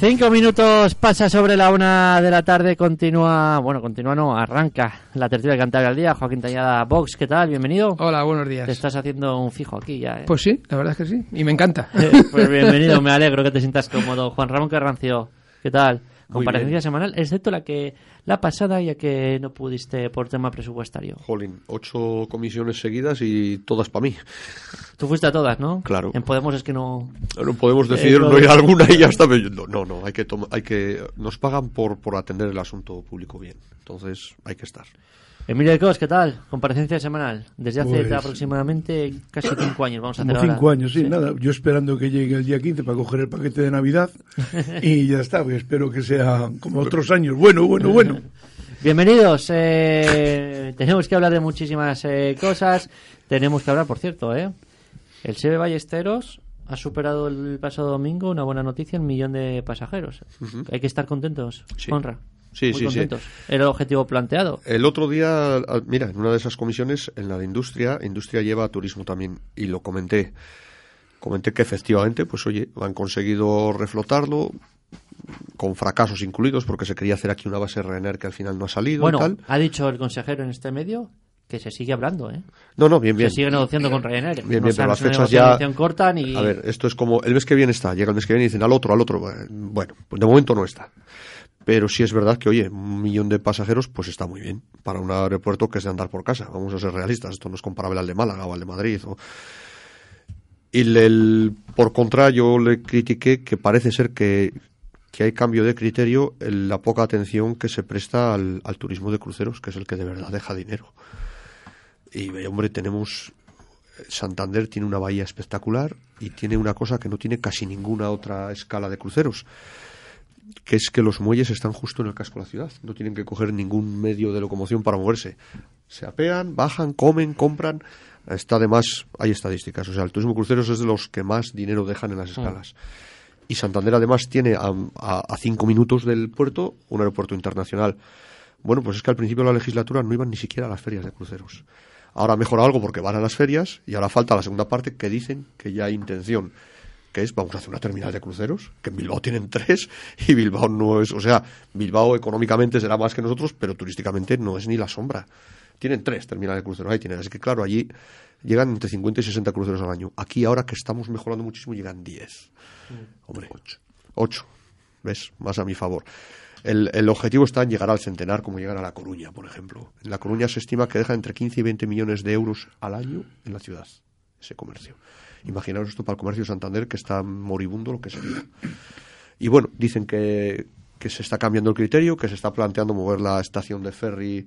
Cinco minutos pasa sobre la una de la tarde, continúa, bueno, continúa no, arranca la tertulia de Cantabria al día. Joaquín Tañada, Vox, ¿qué tal? Bienvenido. Hola, buenos días. Te estás haciendo un fijo aquí ya, ¿eh? Pues sí, la verdad es que sí, y me encanta. pues bienvenido, me alegro que te sientas cómodo. Juan Ramón Carrancio, ¿qué tal? Comparecencia semanal, excepto la que la pasada, ya que no pudiste por tema presupuestario. Jolín, ocho comisiones seguidas y todas para mí. Tú fuiste a todas, ¿no? Claro. En Podemos es que no... No podemos decidir eh, no ir a alguna y ya está. No, no, hay que, hay que... Nos pagan por, por atender el asunto público bien. Entonces hay que estar. Emilio de Cos, ¿qué tal? Comparecencia semanal. Desde hace pues aproximadamente casi cinco años. Vamos a hacer cinco años, sí, nada. Yo esperando que llegue el día 15 para coger el paquete de Navidad y ya está. espero que sea como otros años. Bueno, bueno, bueno. Bienvenidos. Eh, tenemos que hablar de muchísimas eh, cosas. Tenemos que hablar, por cierto, ¿eh? El SEBE Ballesteros ha superado el pasado domingo una buena noticia, un millón de pasajeros. Hay que estar contentos, honra. Sí, sí, sí. Era el objetivo planteado. El otro día, mira, en una de esas comisiones, en la de industria, industria lleva turismo también, y lo comenté. Comenté que efectivamente, pues oye, han conseguido reflotarlo, con fracasos incluidos, porque se quería hacer aquí una base Ryanair que al final no ha salido bueno, y tal. ha dicho el consejero en este medio que se sigue hablando, ¿eh? No, no, bien, bien. Se sigue negociando con Ryanair. Bien, bien, pero las fechas ya... cortan y... A ver, esto es como... El mes que viene está, llega el mes que viene y dicen al otro, al otro. Bueno, de momento no está. Pero sí es verdad que, oye, un millón de pasajeros, pues está muy bien para un aeropuerto que es de andar por casa. Vamos a ser realistas, esto no es comparable al de Málaga o al de Madrid. Y el, por contra, yo le critiqué que parece ser que, hay cambio de criterio en la poca atención que se presta al, turismo de cruceros, que es el que de verdad deja dinero. Y, hombre, tenemos Santander tiene una bahía espectacular y tiene una cosa que no tiene casi ninguna otra escala de cruceros que es que los muelles están justo en el casco de la ciudad, no tienen que coger ningún medio de locomoción para moverse. Se apean, bajan, comen, compran. Está además, hay estadísticas, o sea, el turismo cruceros es de los que más dinero dejan en las mm. escalas. Y Santander además tiene a, cinco minutos del puerto un aeropuerto internacional. Bueno, pues es que al principio de la legislatura no iban ni siquiera a las ferias de cruceros. Ahora mejora algo porque van a las ferias y ahora falta la segunda parte que dicen que ya hay intención que es vamos a hacer una terminal de cruceros, que en Bilbao tienen tres y Bilbao no es, o sea, Bilbao económicamente será más que nosotros, pero turísticamente no es ni la sombra. Tienen tres terminales de cruceros, ahí tienen, así que claro, allí llegan entre 50 y 60 cruceros al año. Aquí ahora que estamos mejorando muchísimo llegan 10. Hombre, 8. ¿Ves? Más a mi favor. El, el, objetivo está en llegar al centenar, como llegar a La Coruña, por ejemplo. En La Coruña se estima que deja entre 15 y 20 millones de euros al año en la ciudad, ese comercio. Imaginaos esto para el comercio de Santander, que está moribundo, lo que sería. Y bueno, dicen que, que se está cambiando el criterio, que se está planteando mover la estación de ferry,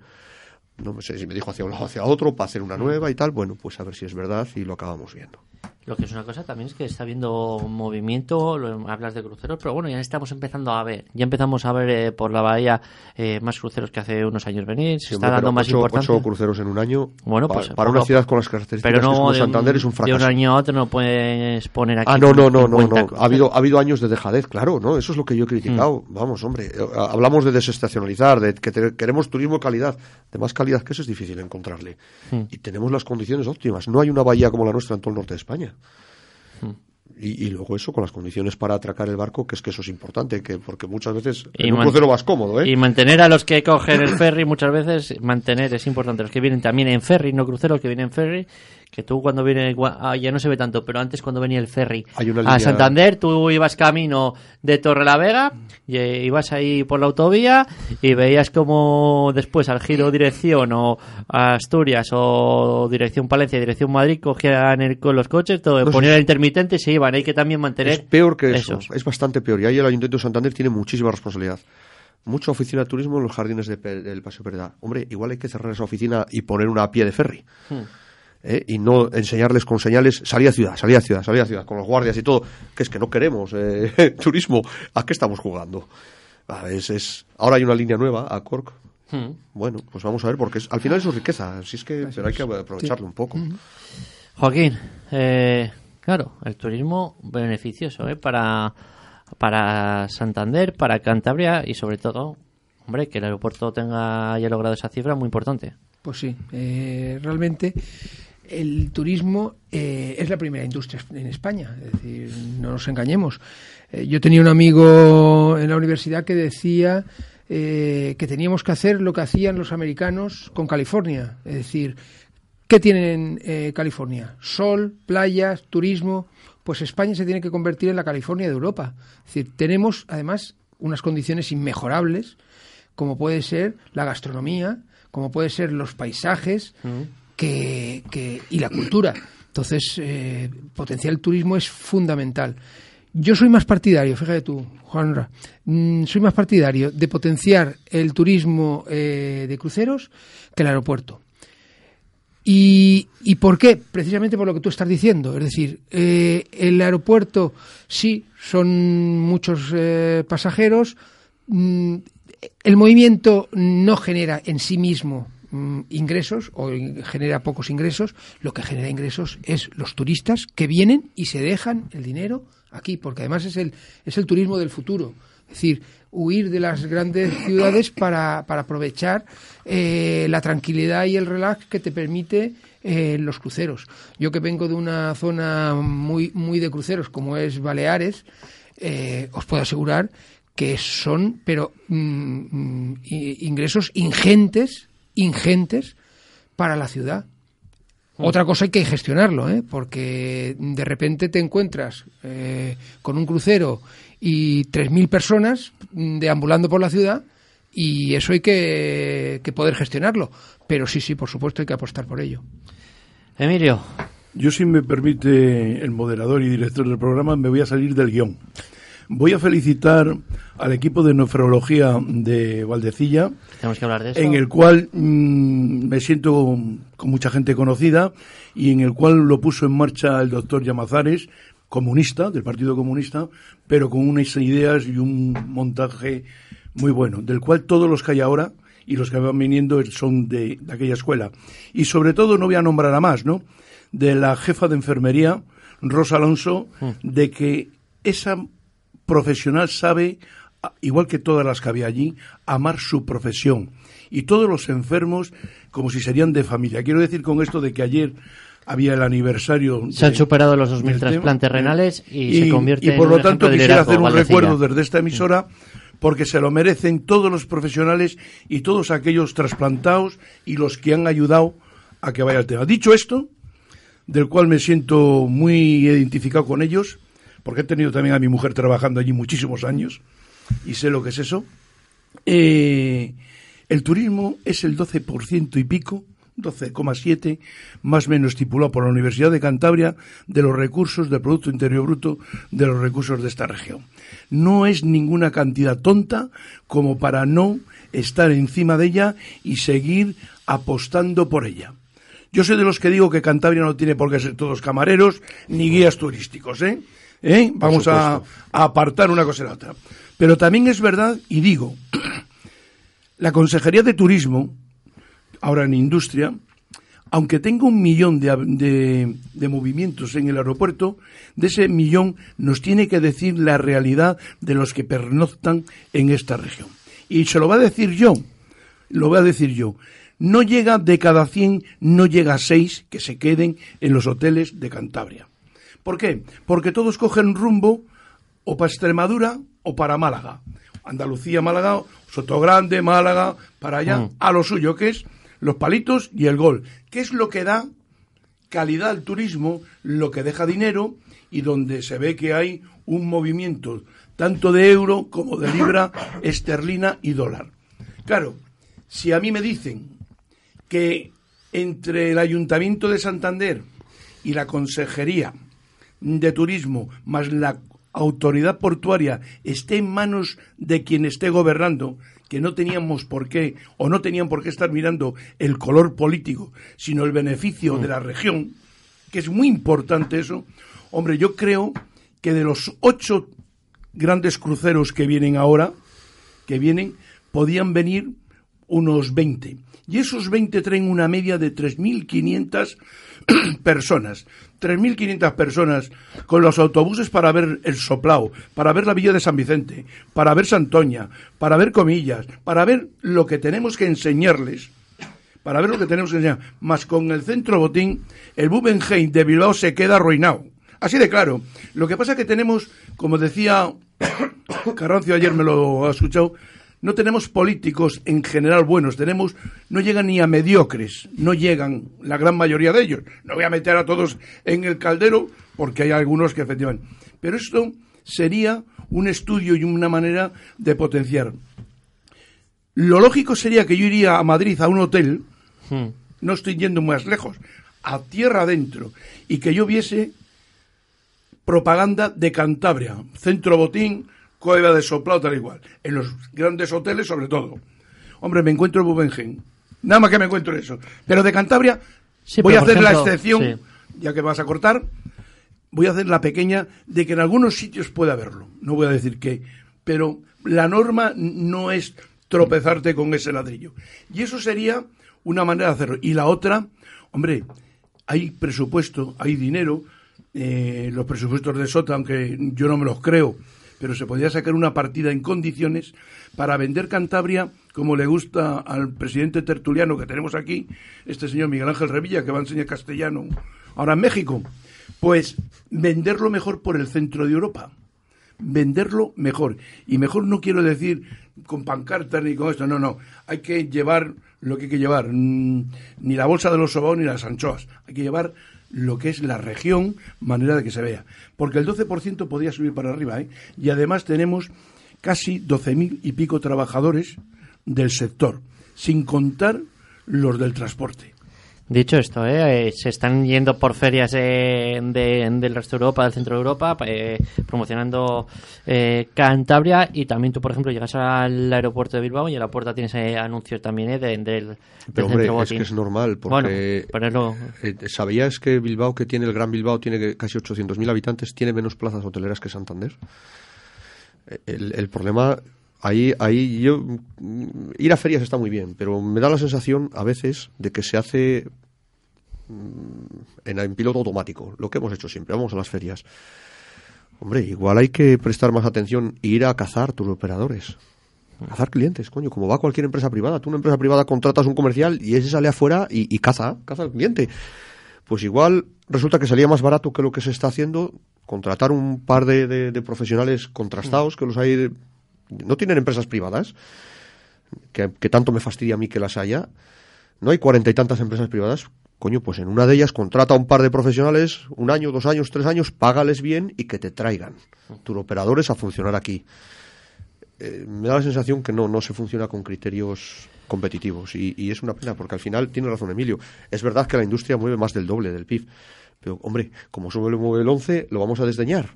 no sé si me dijo hacia un lado hacia otro, para hacer una nueva y tal. Bueno, pues a ver si es verdad y lo acabamos viendo. Lo que es una cosa también es que está habiendo movimiento, hablas de cruceros, pero bueno, ya estamos empezando a ver, ya empezamos a ver eh, por la bahía eh, más cruceros que hace unos años venir, se está dando más importancia. Ocho cruceros en un año, bueno, pues, para, una ciudad con las características pero no, Santander es un fracaso. De un año a otro no puedes poner aquí. Ah, no, no, no, no, no. Ha habido, ha habido años de dejadez, claro, ¿no? Eso es lo que yo he criticado. Mm. Vamos, hombre, eh, hablamos de desestacionalizar, de que queremos turismo de calidad, de más calidad que eso es difícil encontrarle. Mm. Y tenemos las condiciones óptimas. No hay una bahía como la nuestra en todo el norte de España. Y, luego eso con las condiciones para atracar el barco, que es que eso es importante, que porque muchas veces y en un crucero vas cómodo, ¿eh? Y mantener a los que cogen el ferry muchas veces, mantener es importante. Los que vienen también en ferry, no cruceros, que vienen en ferry, que tú cuando viene, ah, ya no se ve tanto, pero antes cuando venía el ferry a Santander, tú ibas camino de Torre la Vega, y eh, ibas ahí por la autovía y veías como después al giro dirección o Asturias o dirección Palencia, dirección Madrid, cogían el, con los coches, todo, ponían el intermitente y se iban. Hay que también mantener. Es peor que eso, es bastante peor. Y ahí el Ayuntamiento de Santander tiene muchísima responsabilidad mucha oficina de turismo en los jardines del Paseo Pereda. Hombre, igual hay que cerrar esa oficina y poner una pie de ferry. Hmm. ¿Eh? y no enseñarles con señales salida a ciudad, salida a ciudad, salida a ciudad, con los guardias y todo, que es que no queremos eh, turismo, ¿a qué estamos jugando? Ah, es, Ahora hay una línea nueva a Cork. Hmm. Bueno, pues vamos a ver, porque al final es su riqueza, así es que pero hay que aprovecharlo un poco. Joaquín, eh, claro, el turismo beneficioso para, para Santander, para Cantabria y sobre todo, hombre, que el aeropuerto tenga haya logrado esa cifra muy importante. Pues sí, realmente el turismo eh, es la primera industria en España, es decir, no nos engañemos. Eh, yo tenía un amigo en la universidad que decía eh, que teníamos que hacer lo que hacían los americanos con California, es decir, ¿qué tienen California? Sol, playas, turismo. Pues España se tiene que convertir en la California de Europa. Es decir, tenemos además unas condiciones inmejorables, como puede ser la gastronomía, como puede ser los paisajes, que, y la cultura. Entonces, eh, potenciar el turismo es fundamental. Yo soy más partidario, fíjate tú, Juanra, mm, soy más partidario de potenciar el turismo eh, de cruceros que el aeropuerto. ¿Y, ¿Y, por qué? Precisamente por lo que tú estás diciendo. Es decir, eh, el aeropuerto sí son muchos pasajeros. Mm, el movimiento no genera en sí mismo Mm, ingresos o genera pocos ingresos, lo que genera ingresos es los turistas que vienen y se dejan el dinero aquí, porque además es el, es el turismo del futuro. Es decir, huir de las grandes ciudades para, aprovechar eh, la tranquilidad y el relax que te permite eh, los cruceros. Yo que vengo de una zona muy, muy de cruceros como es Baleares, eh, os puedo asegurar que son, pero mm, mm, ingresos ingentes ingentes para la ciudad. Mm. Otra cosa hay que gestionarlo, ¿eh? porque de repente te encuentras eh, con un crucero y 3.000 personas deambulando por la ciudad y eso hay que, que, poder gestionarlo. Pero sí, sí, por supuesto hay que apostar por ello. Emilio. Yo, si me permite el moderador y director del programa, me voy a salir del guion. Voy a felicitar al equipo de nefrología de Valdecilla, Tenemos que hablar de eso. en el cual mm, me siento con mucha gente conocida y en el cual lo puso en marcha el doctor Llamazares, comunista, del Partido Comunista, pero con unas ideas y un montaje muy bueno, del cual todos los que hay ahora y los que van viniendo son de, de aquella escuela. Y sobre todo, no voy a nombrar a más, ¿no? De la jefa de enfermería, Rosa Alonso, mm. de que esa profesional sabe, igual que todas las que había allí, amar su profesión. Y todos los enfermos como si serían de familia. Quiero decir con esto de que ayer había el aniversario. Se han superado los 2.000 trasplantes renales y, se convierte en Y por lo tanto quisiera hacer un recuerdo desde esta emisora porque se lo merecen todos los profesionales y todos aquellos trasplantados y los que han ayudado a que vaya el tema. Dicho esto, del cual me siento muy identificado con ellos, porque he tenido también a mi mujer trabajando allí muchísimos años y sé lo que es eso. Eh, el turismo es el 12% y pico, 12,7, más o menos estipulado por la Universidad de Cantabria, de los recursos del Producto Interior Bruto de los recursos de esta región. No es ninguna cantidad tonta como para no estar encima de ella y seguir apostando por ella. Yo soy de los que digo que Cantabria no tiene por qué ser todos camareros ni guías turísticos, ¿eh? ¿Eh? Vamos a, apartar una cosa y la otra. Pero también es verdad, y digo, la Consejería de Turismo, ahora en Industria, aunque tenga un millón de, de, movimientos en el aeropuerto, de ese millón nos tiene que decir la realidad de los que pernoctan en esta región. Y se lo va a decir yo, lo voy a decir yo. No llega de cada 100, no llega a 6 que se queden en los hoteles de Cantabria. ¿Por qué? Porque todos cogen rumbo o para Extremadura o para Málaga. Andalucía, Málaga, Sotogrande, Málaga, para allá, mm. a lo suyo, que es los palitos y el gol. ¿Qué es lo que da calidad al turismo, lo que deja dinero y donde se ve que hay un movimiento tanto de euro como de libra esterlina y dólar. Claro, si a mí me dicen que entre el Ayuntamiento de Santander y la Consejería de turismo más la autoridad portuaria esté en manos de quien esté gobernando, que no teníamos por qué o no tenían por qué estar mirando el color político, sino el beneficio de la región, que es muy importante eso. Hombre, yo creo que de los ocho grandes cruceros que vienen ahora, que vienen, podían venir unos 20. Y esos 20 traen una media de 3.500 personas. 3.500 personas con los autobuses para ver el Soplao, para ver la Villa de San Vicente, para ver Santoña, para ver Comillas, para ver lo que tenemos que enseñarles, para ver lo que tenemos que enseñar. Más con el centro botín, el Bubenheim de Bilbao se queda arruinado. Así de claro. Lo que pasa es que tenemos, como decía Carrancio ayer me lo ha escuchado, no tenemos políticos en general buenos, tenemos, no llegan ni a mediocres, no llegan la gran mayoría de ellos. No voy a meter a todos en el caldero porque hay algunos que efectivamente. Pero esto sería un estudio y una manera de potenciar. Lo lógico sería que yo iría a Madrid a un hotel, hmm. no estoy yendo más lejos, a tierra adentro, y que yo viese propaganda de Cantabria, Centro Botín, Cueva de Soplado, tal igual. En los grandes hoteles, sobre todo. Hombre, me encuentro en Bubengen. Nada más que me encuentro eso. Pero de Cantabria, voy a hacer la excepción, ya que vas a cortar, voy a hacer la pequeña de que en algunos sitios puede haberlo. No voy a decir qué. Pero la norma no es tropezarte con ese ladrillo. Y eso sería una manera de hacerlo. Y la otra, hombre, hay presupuesto, hay dinero, eh, los presupuestos de Sota, aunque yo no me los creo, pero se podría sacar una partida en condiciones para vender Cantabria como le gusta al presidente tertuliano que tenemos aquí, este señor Miguel Ángel Revilla, que va a enseñar castellano ahora en México. Pues venderlo mejor por el centro de Europa. Venderlo mejor. Y mejor no quiero decir con pancartas ni con esto, no, no. Hay que llevar lo que hay que llevar. Mm, ni la bolsa de los sobaos ni las anchoas. Hay que llevar lo que es la región, manera de que se vea. Porque el 12% podía subir para arriba, ¿eh? Y además tenemos casi 12.000 y pico trabajadores del sector, sin contar los del transporte. Dicho esto, ¿eh? ¿eh? se están yendo por ferias del resto de Europa, del centro de Europa, eh, promocionando eh, Cantabria y también tú, por ejemplo, llegas al aeropuerto de Bilbao y en la puerta tienes anuncios también ¿eh? del, del Pero hombre, es que es normal, porque bueno, ¿sabías que Bilbao, que tiene el Gran Bilbao, tiene casi 800.000 habitantes, tiene menos plazas hoteleras que Santander? El, el problema ahí, ahí yo ir a ferias está muy bien, pero me da la sensación a veces de que se hace mm, en, piloto automático, lo que hemos hecho siempre, vamos a las ferias. Hombre, igual hay que prestar más atención ir a cazar tus operadores. Cazar clientes, coño, como va cualquier empresa privada. Tú una empresa privada contratas un comercial y ese sale afuera y, caza, caza al cliente. Pues igual resulta que salía más barato que lo que se está haciendo contratar un par de profesionales contrastados, que los hay no tienen empresas privadas, que, tanto me fastidia a mí que las haya. No hay cuarenta y tantas empresas privadas. Coño, pues en una de ellas contrata a un par de profesionales, un año, dos años, tres años, págales bien y que te traigan tus operadores a funcionar aquí. Eh, me da la sensación que no, no se funciona con criterios competitivos y, y, es una pena porque al final tiene razón Emilio. Es verdad que la industria mueve más del doble del PIB, pero hombre, como solo mueve el 11, lo vamos a desdeñar.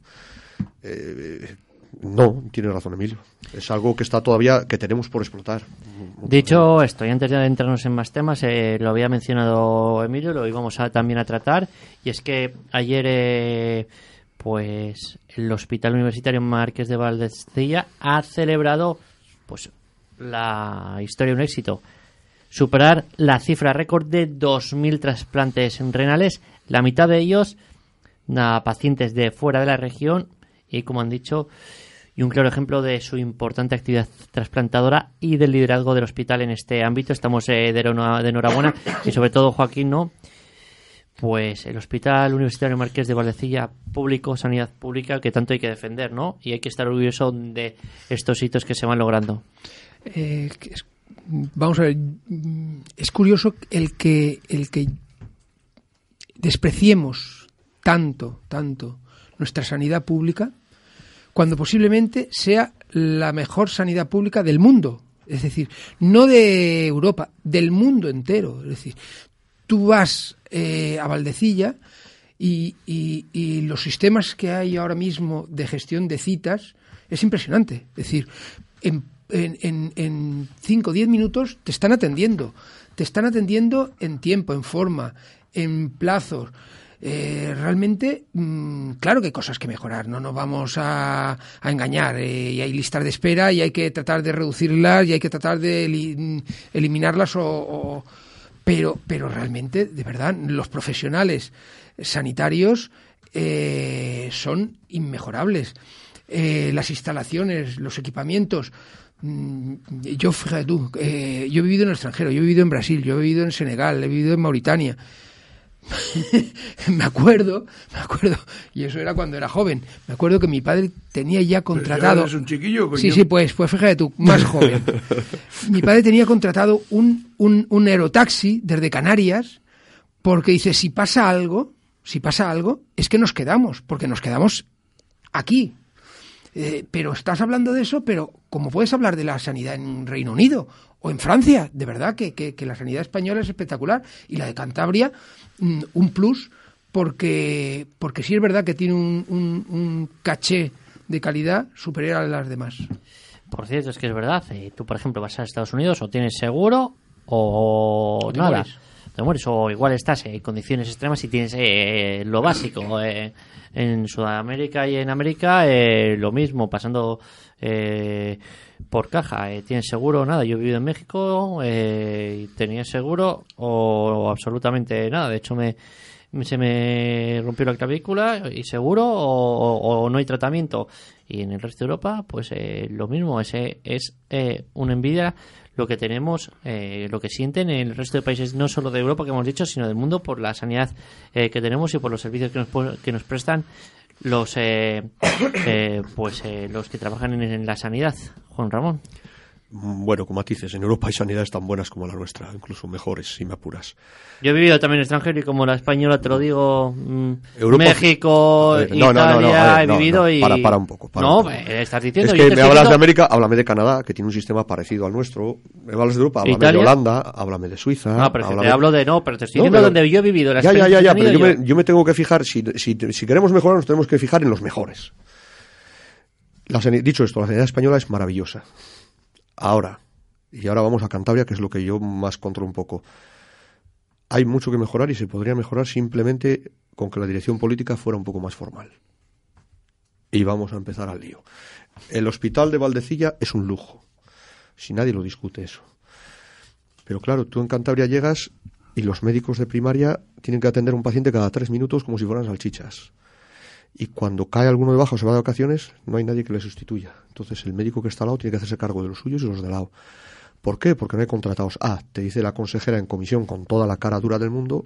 Eh, no, tiene razón Emilio. Es algo que está todavía, que tenemos por explotar. Dicho esto, y antes de entrarnos en más temas, eh, lo había mencionado Emilio, lo íbamos a, también a tratar, y es que ayer, eh, pues, el Hospital Universitario Márquez de Valdecilla ha celebrado, pues, la historia de un éxito. Superar la cifra récord de 2.000 trasplantes renales, la mitad de ellos a pacientes de fuera de la región y, como han dicho, y un claro ejemplo de su importante actividad trasplantadora y del liderazgo del hospital en este ámbito. Estamos eh, de, enhorabuena y sobre todo Joaquín, ¿no? Pues el Hospital Universitario Marqués de Valdecilla, público, sanidad pública, que tanto hay que defender, ¿no? Y hay que estar orgulloso de estos hitos que se van logrando. Eh, vamos a ver, es curioso el que, el que despreciemos tanto, tanto nuestra sanidad pública cuando posiblemente sea la mejor sanidad pública del mundo. Es decir, no de Europa, del mundo entero. Es decir, tú vas eh, a Valdecilla y, los sistemas que hay ahora mismo de gestión de citas es impresionante. Es decir, en, en, cinco o diez minutos te están atendiendo. Te están atendiendo en tiempo, en forma, en plazos. Eh, realmente, mm, claro que hay cosas que mejorar, no nos vamos a, engañar. Eh, y hay listas de espera y hay que tratar de reducirlas y hay que tratar de eliminarlas o, pero, pero realmente, de verdad, los profesionales sanitarios eh, son inmejorables. eh, las instalaciones, los equipamientos. Mm, yo, fíjate tú, eh, yo he vivido en el extranjero, yo he vivido en Brasil, yo he vivido en Senegal, he vivido en Mauritania. me acuerdo, me acuerdo, y eso era cuando era joven. Me acuerdo que mi padre tenía ya contratado. un chiquillo? Sí, sí, pues, pues fíjate tú, más joven. mi padre tenía contratado un, un, un aerotaxi desde Canarias, porque dice: si pasa algo, si pasa algo, es que nos quedamos, porque nos quedamos aquí. Eh, pero estás hablando de eso, pero como puedes hablar de la sanidad en Reino Unido o en Francia, de verdad que, que, la sanidad española es espectacular y la de Cantabria mm, un plus porque, porque sí es verdad que tiene un, un, caché de calidad superior a las demás. Por cierto, es que es verdad. Eh, tú, por ejemplo, vas a Estados Unidos o tienes seguro o, nada. Te mueres. O igual estás en condiciones extremas y tienes eh, lo básico. Eh, en Sudamérica y en América eh, lo mismo, pasando eh, por caja. Eh, ¿Tienes seguro? Nada. Yo he vivido en México eh, y tenía seguro o, absolutamente nada. De hecho, me, se me rompió la clavícula y seguro o, no hay tratamiento. Y en el resto de Europa, pues lo mismo. Ese es una envidia lo que tenemos, lo que sienten en el resto de países, no solo de Europa que hemos dicho, sino del mundo por la sanidad que tenemos y por los servicios que nos, que nos prestan los eh, eh, pues eh, los que trabajan en, la sanidad, Juan Ramón. Mm, bueno, como dices, en Europa hay sanidades tan buenas como la nuestra, incluso mejores, si me apuras. Yo he vivido también en extranjero y como la española, te lo digo, mm, México, Italia, he vivido y... Para, para un poco. no, estás diciendo... Es que me hablas de América, háblame de Canadá, que tiene un sistema parecido al nuestro. Me hablas de Europa, háblame de Holanda, háblame de Suiza... No, pero te hablo de... No, pero te estoy diciendo donde yo he vivido. La ya, ya, ya, ya, pero yo, Me, yo me tengo que fijar, si, si, si queremos mejorar, nos tenemos que fijar en los mejores. dicho esto, la sanidad española es maravillosa. Ahora, y ahora vamos a Cantabria, que es lo que yo más controlo un poco. Hay mucho que mejorar y se podría mejorar simplemente con que la dirección política fuera un poco más formal. Y vamos a empezar al lío. El hospital de Valdecilla es un lujo. Si nadie lo discute eso. Pero claro, tú en Cantabria llegas y los médicos de primaria tienen que atender a un paciente cada tres minutos como si fueran salchichas. Y cuando cae alguno de baja o se va de vacaciones, no hay nadie que le sustituya. Entonces el médico que está al lado tiene que hacerse cargo de los suyos y los de lado. ¿Por qué? Porque no hay contratados. Ah, te dice la consejera en comisión con toda la cara dura del mundo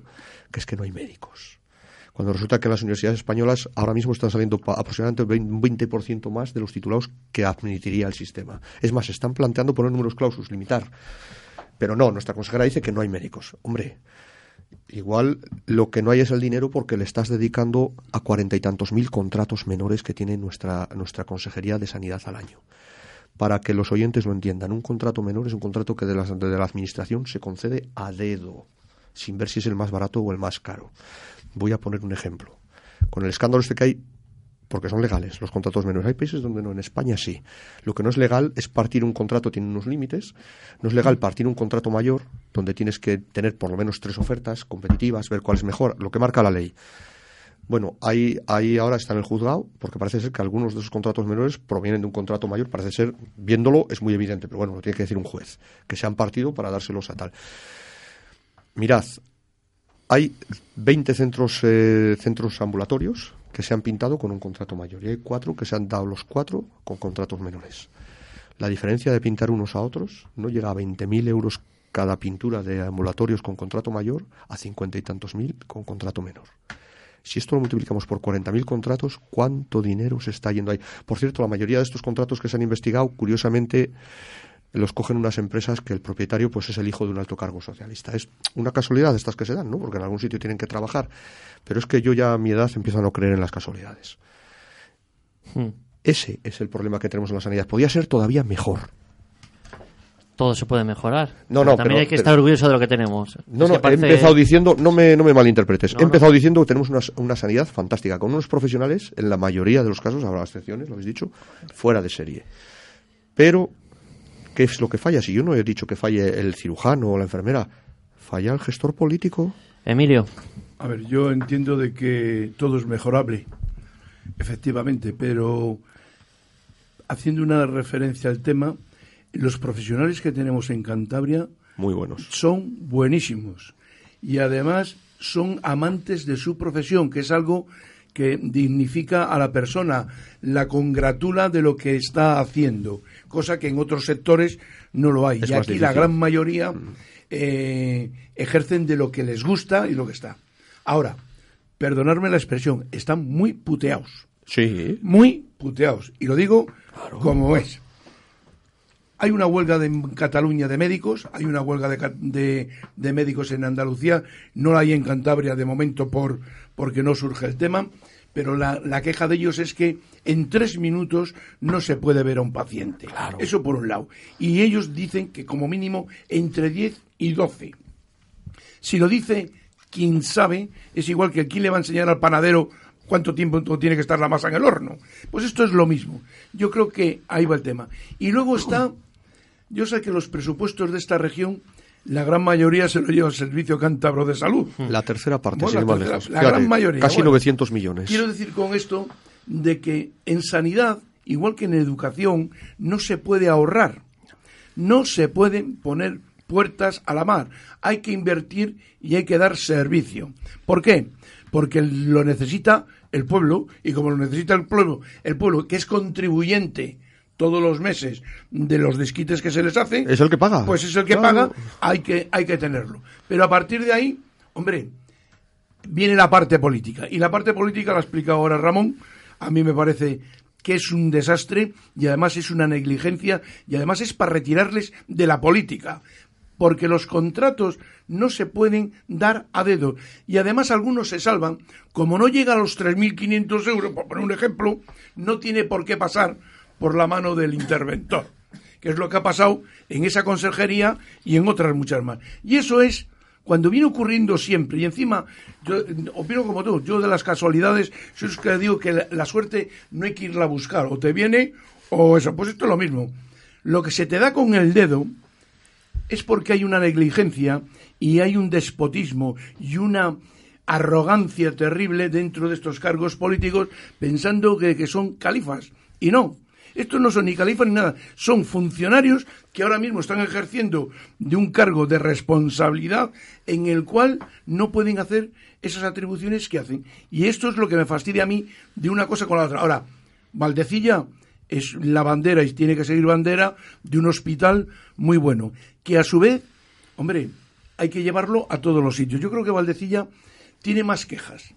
que es que no hay médicos. Cuando resulta que en las universidades españolas ahora mismo están saliendo aproximadamente un 20% más de los titulados que admitiría el sistema. Es más, están planteando poner números clausus, limitar. Pero no, nuestra consejera dice que no hay médicos. Hombre, igual lo que no hay es el dinero porque le estás dedicando a cuarenta y tantos mil contratos menores que tiene nuestra, nuestra Consejería de Sanidad al año para que los oyentes lo entiendan. Un contrato menor es un contrato que de la, de la Administración se concede a dedo, sin ver si es el más barato o el más caro. Voy a poner un ejemplo. Con el escándalo este que hay, porque son legales los contratos menores. Hay países donde no, en España sí. Lo que no es legal es partir un contrato, tiene unos límites. No es legal partir un contrato mayor, donde tienes que tener por lo menos tres ofertas competitivas, ver cuál es mejor, lo que marca la ley. Bueno, ahí, ahí ahora está en el juzgado, porque parece ser que algunos de esos contratos menores provienen de un contrato mayor. Parece ser, viéndolo, es muy evidente, pero bueno, lo tiene que decir un juez, que se han partido para dárselos a tal. Mirad, hay 20 centros, eh, centros ambulatorios que se han pintado con un contrato mayor y hay cuatro que se han dado los cuatro con contratos menores. La diferencia de pintar unos a otros no llega a 20.000 euros cada pintura de ambulatorios con contrato mayor a cincuenta y tantos mil con contrato menor. Si esto lo multiplicamos por 40.000 contratos, ¿cuánto dinero se está yendo ahí? Por cierto, la mayoría de estos contratos que se han investigado, curiosamente, los cogen unas empresas que el propietario pues es el hijo de un alto cargo socialista. Es una casualidad estas que se dan, ¿no? Porque en algún sitio tienen que trabajar. Pero es que yo ya a mi edad empiezo a no creer en las casualidades. Hmm. Ese es el problema que tenemos en la sanidad. Podría ser todavía mejor todo se puede mejorar. No, no, también hay que estar orgulloso de lo que tenemos. No, no, he empezado diciendo, no me, no me malinterpretes, he empezado diciendo que tenemos una, una, sanidad fantástica, con unos profesionales, en la mayoría de los casos, habrá excepciones, lo habéis dicho, fuera de serie. Pero, ¿qué es lo que falla? Si yo no he dicho que falle el cirujano o la enfermera, falla el gestor político. Emilio. A ver, yo entiendo de que todo es mejorable, efectivamente, pero haciendo una referencia al tema, los profesionales que tenemos en Cantabria muy buenos son buenísimos y además son amantes de su profesión que es algo que dignifica a la persona, la congratula de lo que está haciendo, cosa que en otros sectores no lo hay. y aquí la gran mayoría mm. eh, ejercen de lo que les gusta y lo que está. Ahora, perdonadme la expresión, están muy puteados. Sí. Muy puteados. Y lo digo como es. Hay una huelga en Cataluña de médicos, hay una huelga de, de, médicos en Andalucía, no la hay en Cantabria de momento por, porque no surge el tema, pero la, queja de ellos es que en tres minutos no se puede ver a un paciente. Eso por un lado. Y ellos dicen que como mínimo entre 10 y 12. Si lo dice quien sabe, es igual que aquí le va a enseñar al panadero cuánto tiempo tiene que estar la masa en el horno. Pues esto es lo mismo. Yo creo que ahí va el tema. Y luego está yo sé que los presupuestos de esta región, la gran mayoría se lo lleva el Servicio Cántabro de Salud. La tercera parte, la, gran mayoría. Casi 900 millones. Quiero decir con esto de que en sanidad, igual que en educación, no se puede ahorrar. No se pueden poner puertas a la mar. Hay que invertir y hay que dar servicio. ¿Por qué? Porque lo necesita el pueblo y como lo necesita el pueblo, el pueblo que es contribuyente todos los meses de los desquites que se les hace. Es el que paga. Pues es el que paga, hay que, hay que tenerlo. Pero a partir de ahí, hombre, viene la parte política. Y la parte política la ha explicado ahora Ramón. A mí me parece que es un desastre y además es una negligencia y además es para retirarles de la política. Porque los contratos no se pueden dar a dedo. Y además algunos se salvan. Como no llega a los 3.500 euros, por poner un ejemplo, no tiene por qué pasar por la mano del interventor, que es lo que ha pasado en esa consejería y en otras muchas más. Y eso es cuando viene ocurriendo siempre, y encima, yo opino como tú, yo de las casualidades, yo es que digo que la, suerte no hay que irla a buscar, o te viene o eso, pues esto es lo mismo. Lo que se te da con el dedo es porque hay una negligencia y hay un despotismo y una arrogancia terrible dentro de estos cargos políticos pensando que son califas. Y no, estos no son ni califas ni nada, son funcionarios que ahora mismo están ejerciendo de un cargo de responsabilidad en el cual no pueden hacer esas atribuciones que hacen. Y esto es lo que me fastidia a mí de una cosa con la otra. Ahora, Valdecilla es la bandera y tiene que seguir bandera de un hospital muy bueno, que a su vez, hombre, hay que llevarlo a todos los sitios. Yo creo que Valdecilla tiene más quejas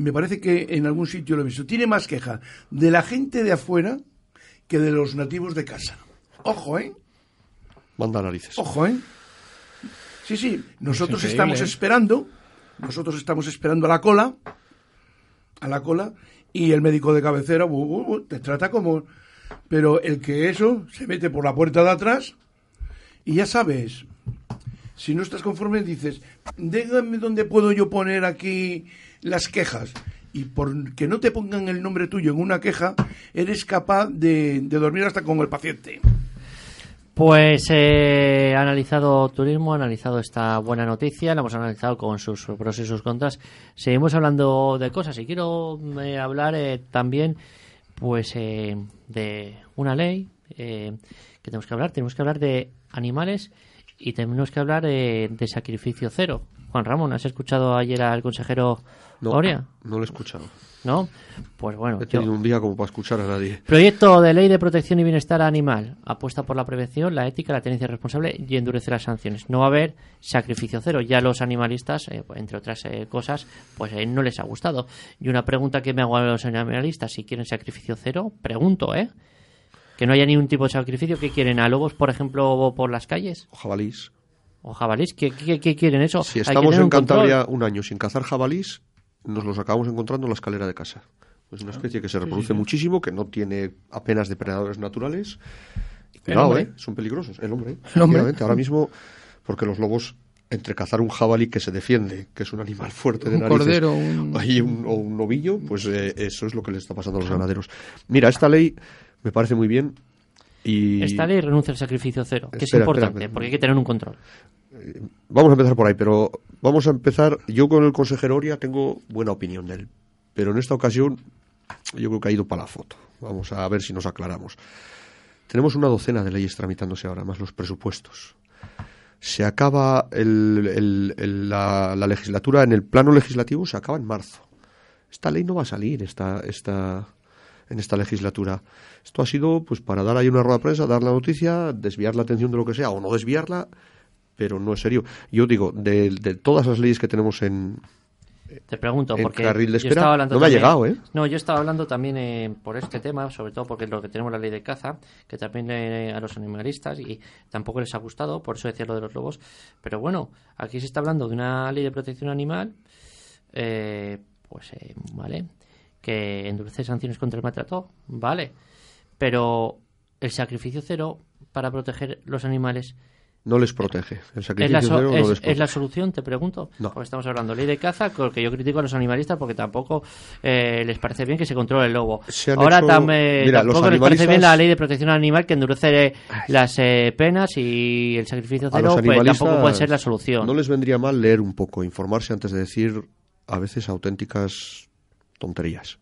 me parece que en algún sitio lo he visto, tiene más queja de la gente de afuera que de los nativos de casa. Ojo, ¿eh? Manda narices. Ojo, ¿eh? Sí, sí, nosotros estamos ¿eh? esperando, nosotros estamos esperando a la cola, a la cola, y el médico de cabecera te trata como... Pero el que eso se mete por la puerta de atrás y ya sabes, si no estás conforme dices, déjame dónde puedo yo poner aquí las quejas y por que no te pongan el nombre tuyo en una queja, eres capaz de, dormir hasta con el paciente. Pues he analizado turismo, analizado esta buena noticia, la hemos analizado con sus pros y sus contras. Seguimos hablando de cosas y quiero eh, hablar eh, también pues eh, de una ley que tenemos que hablar. Tenemos que hablar de animales y tenemos que hablar de sacrificio cero. Juan Ramón, ¿has escuchado ayer al consejero no, Gloria? No lo he escuchado. ¿No? Pues bueno. He tenido un día como para escuchar a nadie. Proyecto de ley de protección y bienestar animal. Apuesta por la prevención, la ética, la tenencia responsable y endurece las sanciones. No va a haber sacrificio cero. Ya los animalistas, eh, entre otras eh, cosas, pues eh, no les ha gustado. Y una pregunta que me hago a los animalistas, si quieren sacrificio cero, pregunto, ¿eh? Que no haya ningún tipo de sacrificio. ¿Qué quieren? ¿A lobos, por ejemplo, por las calles? O jabalís o jabalís. ¿Qué, quieren eso? Si estamos en Cantabria un año sin cazar jabalís, nos los acabamos encontrando en la escalera de casa. Es una especie que se reproduce muchísimo, que no tiene apenas depredadores naturales. Cuidado, ¿eh? Son peligrosos. El hombre. El hombre. Ahora mismo, porque los lobos entre cazar un jabalí que se defiende, que es un animal fuerte de un cordero, un... o un novillo, pues eh, eso es lo que le está pasando a los ganaderos. Mira, esta ley me parece muy bien y... Esta ley renuncia al sacrificio cero, que es importante, porque hay que tener un control. Eh, vamos a empezar por ahí, pero vamos a empezar. Yo con el consejero Oria tengo buena opinión de él, pero en esta ocasión yo creo que ha ido para la foto. Vamos a ver si nos aclaramos. Tenemos una docena de leyes tramitándose ahora, más los presupuestos. Se acaba la, la legislatura, en el plano legislativo se acaba en marzo. Esta ley no va a salir esta, esta, en esta legislatura. Esto ha sido pues para dar ahí una rueda de prensa, dar la noticia, desviar la atención de lo que sea o no desviarla, pero no es serio. Yo digo, de, todas las leyes que tenemos en, te pregunto, porque carril de espera, no me ha llegado, ¿eh? No, yo estaba hablando también eh, por este tema, sobre todo porque lo que tenemos la ley de caza, que también a los animalistas y tampoco les ha gustado, por eso decía lo de los lobos. Pero bueno, aquí se está hablando de una ley de protección animal, eh, pues eh, vale, que endurece sanciones contra el maltrato, vale, pero el sacrificio cero para proteger los animales no les protege. El sacrificio ¿Es la, cero no les ¿Es la solución, te pregunto? No. Porque estamos hablando de ley de caza, que yo critico a los animalistas porque tampoco eh, les parece bien que se controle el lobo. Ahora también tampoco les parece bien la ley de protección animal que endurece las eh, penas y el sacrificio cero pues, tampoco puede ser la solución. No les vendría mal leer un poco, informarse antes de decir a veces auténticas tonterías.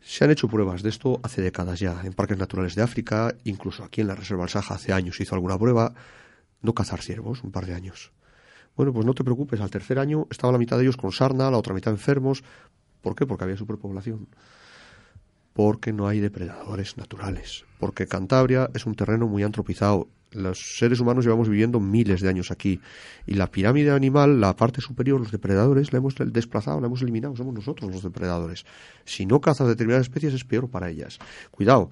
Se han hecho pruebas de esto hace décadas ya, en parques naturales de África, incluso aquí en la Reserva del Saja hace años se hizo alguna prueba, no cazar ciervos, un par de años. Bueno, pues no te preocupes, al tercer año estaba la mitad de ellos con sarna, la otra mitad enfermos. ¿Por qué? Porque había superpoblación. Porque no hay depredadores naturales. Porque Cantabria es un terreno muy antropizado los seres humanos llevamos viviendo miles de años aquí y la pirámide animal, la parte superior, los depredadores, la hemos desplazado, la hemos eliminado, somos nosotros los depredadores. Si no cazas determinadas especies es peor para ellas. Cuidado.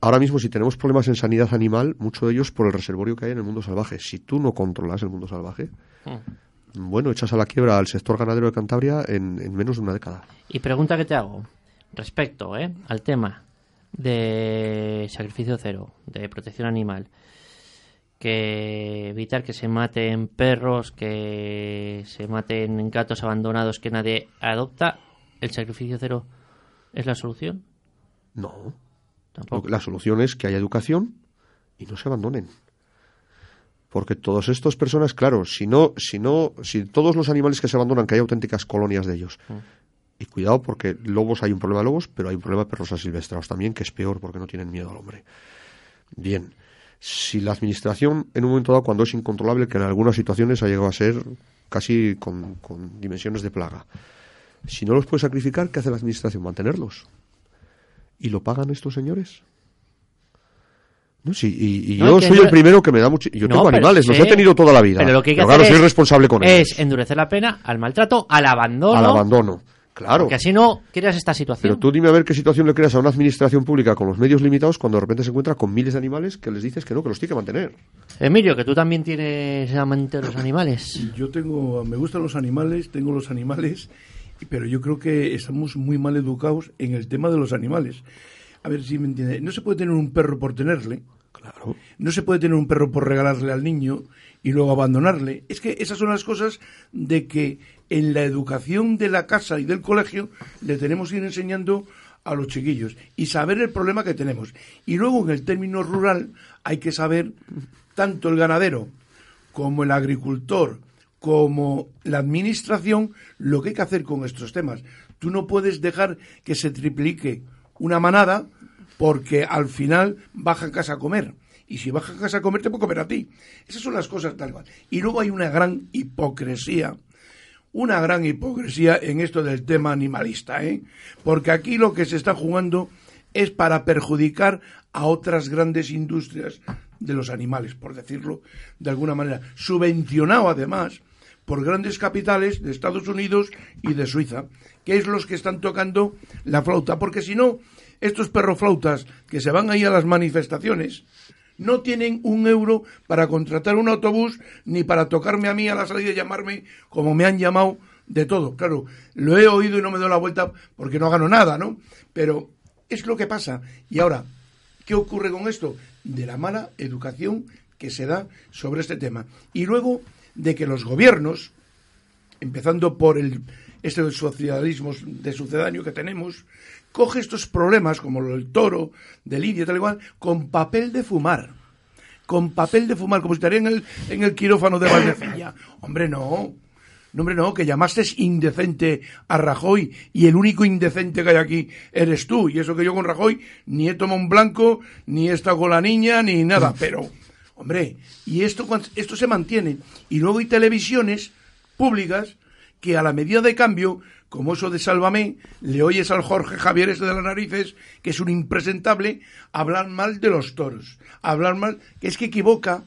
Ahora mismo si tenemos problemas en sanidad animal, mucho de ellos por el reservorio que hay en el mundo salvaje. Si tú no controlas el mundo salvaje, hmm. bueno, echas a la quiebra al sector ganadero de Cantabria en, en menos de una década. Y pregunta que te hago respecto ¿eh? al tema de sacrificio cero, de protección animal que evitar que se maten perros, que se maten gatos abandonados que nadie adopta, ¿el sacrificio cero es la solución? No. ¿Tampoco? La solución es que haya educación y no se abandonen. Porque todas estas personas, claro, si no, si no, si todos los animales que se abandonan, que hay auténticas colonias de ellos. Mm. Y cuidado porque lobos hay un problema de lobos, pero hay un problema de perros asilvestrados también, que es peor porque no tienen miedo al hombre. Bien si la administración en un momento dado cuando es incontrolable que en algunas situaciones ha llegado a ser casi con, dimensiones de plaga si no los puede sacrificar ¿qué hace la administración? mantenerlos ¿y lo pagan estos señores? No, sí, y, yo soy el primero que me da mucho. Yo tengo animales, los he tenido toda la vida. Pero lo que hay que hacer soy responsable con ellos. Es endurecer la pena al maltrato, al abandono. Al abandono. Claro. Que así no creas esta situación. Pero tú dime a ver qué situación le creas a una administración pública con los medios limitados cuando de repente se encuentra con miles de animales que les dices que no, que los tiene que mantener. Emilio, que tú también tienes amante de los animales. Yo tengo, me gustan los animales, tengo los animales, pero yo creo que estamos muy mal educados en el tema de los animales. A ver si me entiende. No se puede tener un perro por tenerle. Claro. No se puede tener un perro por regalarle al niño y luego abandonarle. Es que esas son las cosas de que en la educación de la casa y del colegio le tenemos que ir enseñando a los chiquillos y saber el problema que tenemos. Y luego en el término rural hay que saber tanto el ganadero como el agricultor como la administración lo que hay que hacer con estos temas. Tú no puedes dejar que se triplique una manada porque al final baja a casa a comer y si vas a casa a comer, te puedo comer a ti. Esas son las cosas tal cual. Y luego hay una gran hipocresía, una gran hipocresía en esto del tema animalista, ¿eh? Porque aquí lo que se está jugando es para perjudicar a otras grandes industrias de los animales, por decirlo de alguna manera, subvencionado además por grandes capitales de Estados Unidos y de Suiza, que es los que están tocando la flauta, porque si no, estos perroflautas que se van ahí a las manifestaciones, no tienen un euro para contratar un autobús ni para tocarme a mí a la salida y llamarme como me han llamado de todo. Claro, lo he oído y no me doy la vuelta porque no gano nada, ¿no? Pero es lo que pasa. Y ahora, ¿qué ocurre con esto? De la mala educación que se da sobre este tema. Y luego de que los gobiernos, empezando por el este socialismo de sucedáneo que tenemos, coge estos problemas, como el toro, de Lidia, tal igual, con papel de fumar. Con papel de fumar, como si estaría en el, en el quirófano de Valdecilla. Hombre, no. No, hombre, no, que llamaste indecente a Rajoy y el único indecente que hay aquí eres tú. Y eso que yo con Rajoy ni he tomado un blanco, ni he estado con la niña, ni nada. Pero, hombre, y esto, esto se mantiene. Y luego hay televisiones públicas que a la medida de cambio, como eso de Sálvame, le oyes al Jorge Javier ese de las narices, que es un impresentable, hablar mal de los toros, hablar mal, que es que equivoca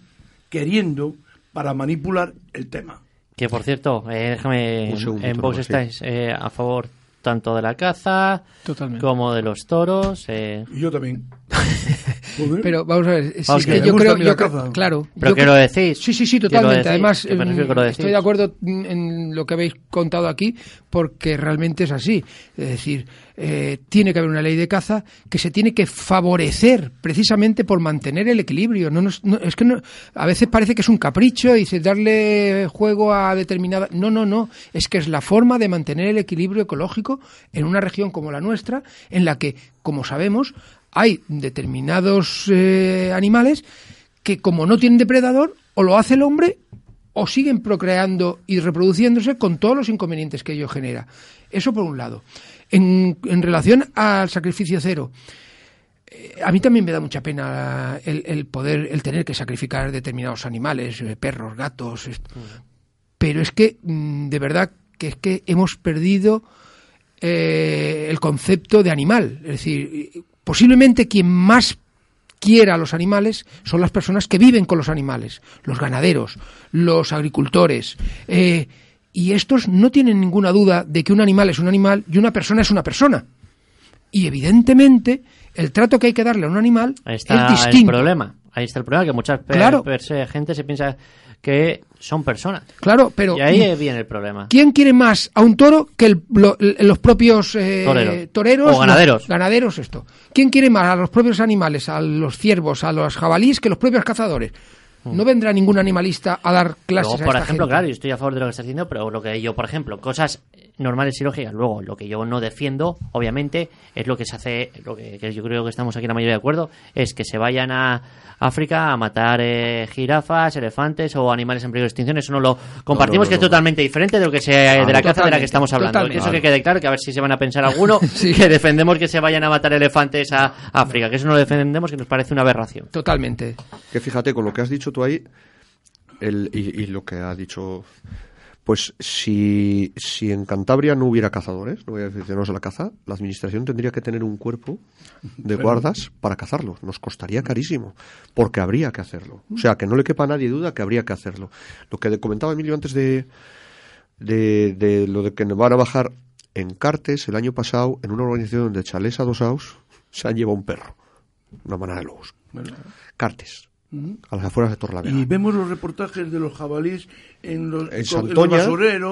queriendo para manipular el tema. Que por cierto, eh, déjame, en vos estáis eh, a favor tanto de la caza como de los toros. Eh. Yo también. Pero vamos a ver, yo creo, yo claro. Pero que lo decís. Sí, sí, sí, totalmente. Además, estoy de acuerdo en lo que habéis contado aquí, porque realmente es así. Es decir, eh, tiene que haber una ley de caza que se tiene que favorecer precisamente por mantener el equilibrio. No, es que no, a veces parece que es un capricho y darle juego a determinada. No, no, no. Es que es la forma de mantener el equilibrio ecológico en una región como la nuestra, en la que, como sabemos, hay determinados eh, animales que como no tienen depredador, o lo hace el hombre o siguen procreando y reproduciéndose con todos los inconvenientes que ello genera. Eso por un lado. En, relación al sacrificio cero, eh, a mí también me da mucha pena el, poder, el tener que sacrificar determinados animales, eh, perros, gatos, pero es que, mm, de verdad, que es que hemos perdido el concepto de animal. Es decir, posiblemente quien más quiera a los animales son las personas que viven con los animales, los ganaderos, los agricultores. Eh, y estos no tienen ninguna duda de que un animal es un animal y una persona es una persona. Y evidentemente el trato que hay que darle a un animal es distinto. El problema. Ahí está el problema, que mucha gente se piensa que son personas. Claro, pero... Y ahí viene el problema. ¿Quién quiere más a un toro que los propios eh, toreros? O ganaderos. ganaderos, esto. ¿Quién quiere más a los propios animales, a los ciervos, a los jabalíes, que los propios cazadores? Mm. No vendrá ningún animalista a dar clases Por ejemplo, claro, yo estoy a favor de lo que está haciendo, pero lo que yo, por ejemplo, cosas normales y lógicas. Luego, lo que yo no defiendo, obviamente, es lo que se hace, lo que, yo creo que estamos aquí la mayoría de acuerdo, es que se vayan a África a matar eh, jirafas, elefantes o animales en peligro de extinción. Eso no lo compartimos, que es totalmente diferente de lo que sea de la caza de la que estamos hablando. Eso que quede claro, que a ver si se van a pensar alguno que defendemos que se vayan a matar elefantes a África, que eso no lo defendemos, que nos parece una aberración. Totalmente. Que fíjate, con lo que has dicho tú ahí, el, y, y lo que ha dicho pues si, si en Cantabria no hubiera cazadores, no hubiera aficionados a la caza, la administración tendría que tener un cuerpo de guardas para cazarlos. Nos costaría carísimo, porque habría que hacerlo. O sea, que no le quepa a nadie duda que habría que hacerlo. Lo que comentaba Emilio antes de, de, lo de que nos van a bajar en Cartes, el año pasado, en una organización de Chalesa Dosaus, se han llevado un perro, una manada de lobos. Cartes a las afueras de Torlavega. Y vemos los reportajes de los jabalíes en los, en Santoña,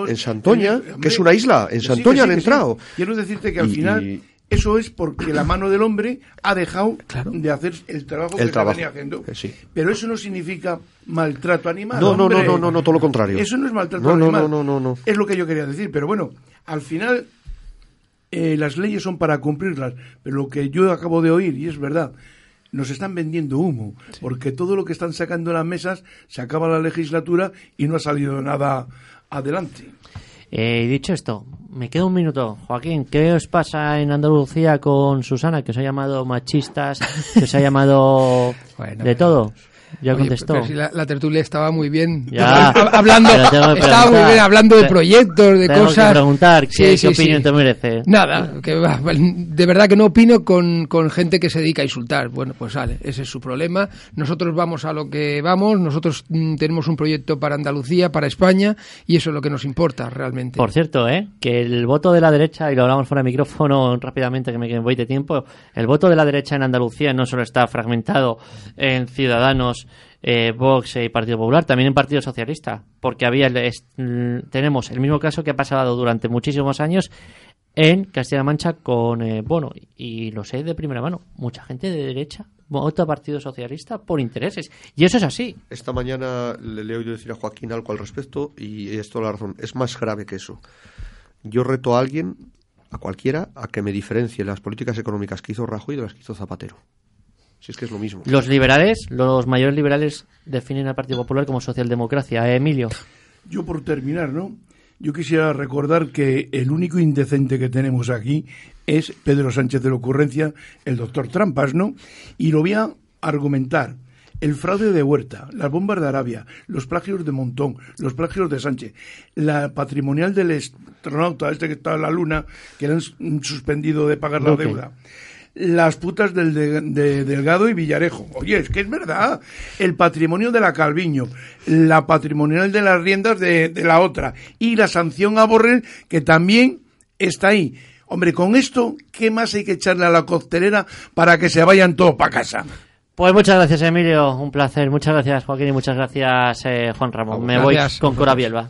en, Santoña, que es una isla, en Santoña han entrado. Quiero decirte que al final eso es porque la mano del hombre ha dejado de hacer el trabajo que venía haciendo. Eh, Pero eso no significa maltrato animal. No, no, no, no, no, todo lo contrario. Eso no es maltrato animal. No, no, no, Es lo que yo quería decir. Pero bueno, al final eh, las leyes son para cumplirlas. Pero lo que yo acabo de oír, y es verdad, nos están vendiendo humo, porque todo lo que están sacando en las mesas se acaba la legislatura y no ha salido nada adelante. Eh, dicho esto, me queda un minuto. Joaquín, ¿qué os pasa en Andalucía con Susana, que os ha llamado machistas, que os ha llamado de todo? Ya contestó. la, tertulia estaba muy bien. hablando, estaba muy bien hablando de proyectos, de cosas. Que preguntar ¿qué, opinión te merece. Nada, que, de verdad que no opino con, con gente que se dedica a insultar. Bueno, pues sale, ese es su problema. Nosotros vamos a lo que vamos, nosotros mm, tenemos un proyecto para Andalucía, para España, y eso es lo que nos importa realmente. Por cierto, ¿eh? que el voto de la derecha, y lo hablamos fuera de micrófono rápidamente, que me voy de tiempo, el voto de la derecha en Andalucía no solo está fragmentado en Ciudadanos eh, Vox y Partido Popular, también en Partido Socialista, porque había mm, tenemos el mismo caso que ha pasado durante muchísimos años en Castilla-La Mancha con eh, Bono, y lo sé de primera mano, mucha gente de derecha vota Partido Socialista por intereses, y eso es así. Esta mañana le, he oído decir a Joaquín algo al respecto, y es toda la razón, es más grave que eso. Yo reto a alguien, a cualquiera, a que me diferencie las políticas económicas que hizo Rajoy de las que hizo Zapatero. Si es que es lo mismo. Los liberales, los mayores liberales definen al Partido Popular como socialdemocracia. ¿eh, Emilio. Yo por terminar, ¿no? Yo quisiera recordar que el único indecente que tenemos aquí es Pedro Sánchez de la Ocurrencia, el doctor Trampas, ¿no? Y lo voy a argumentar. el fraude de Huerta, las bombas de Arabia, los plagios de Montón, los plagios de Sánchez, la patrimonial del astronauta, este que está en la luna, que le han suspendido de pagar la deuda las putas del de, Delgado y Villarejo. Oye, es que es verdad. El patrimonio de la Calviño, la patrimonial de las riendas de, de la otra y la sanción a Borrell que también está ahí. Hombre, con esto, ¿qué más hay que echarle a la coctelera para que se vayan todos para casa? Pues muchas gracias, Emilio. Un placer. Muchas gracias, Joaquín, y muchas gracias, eh, Juan Ramón. Me voy con Cora Bielba.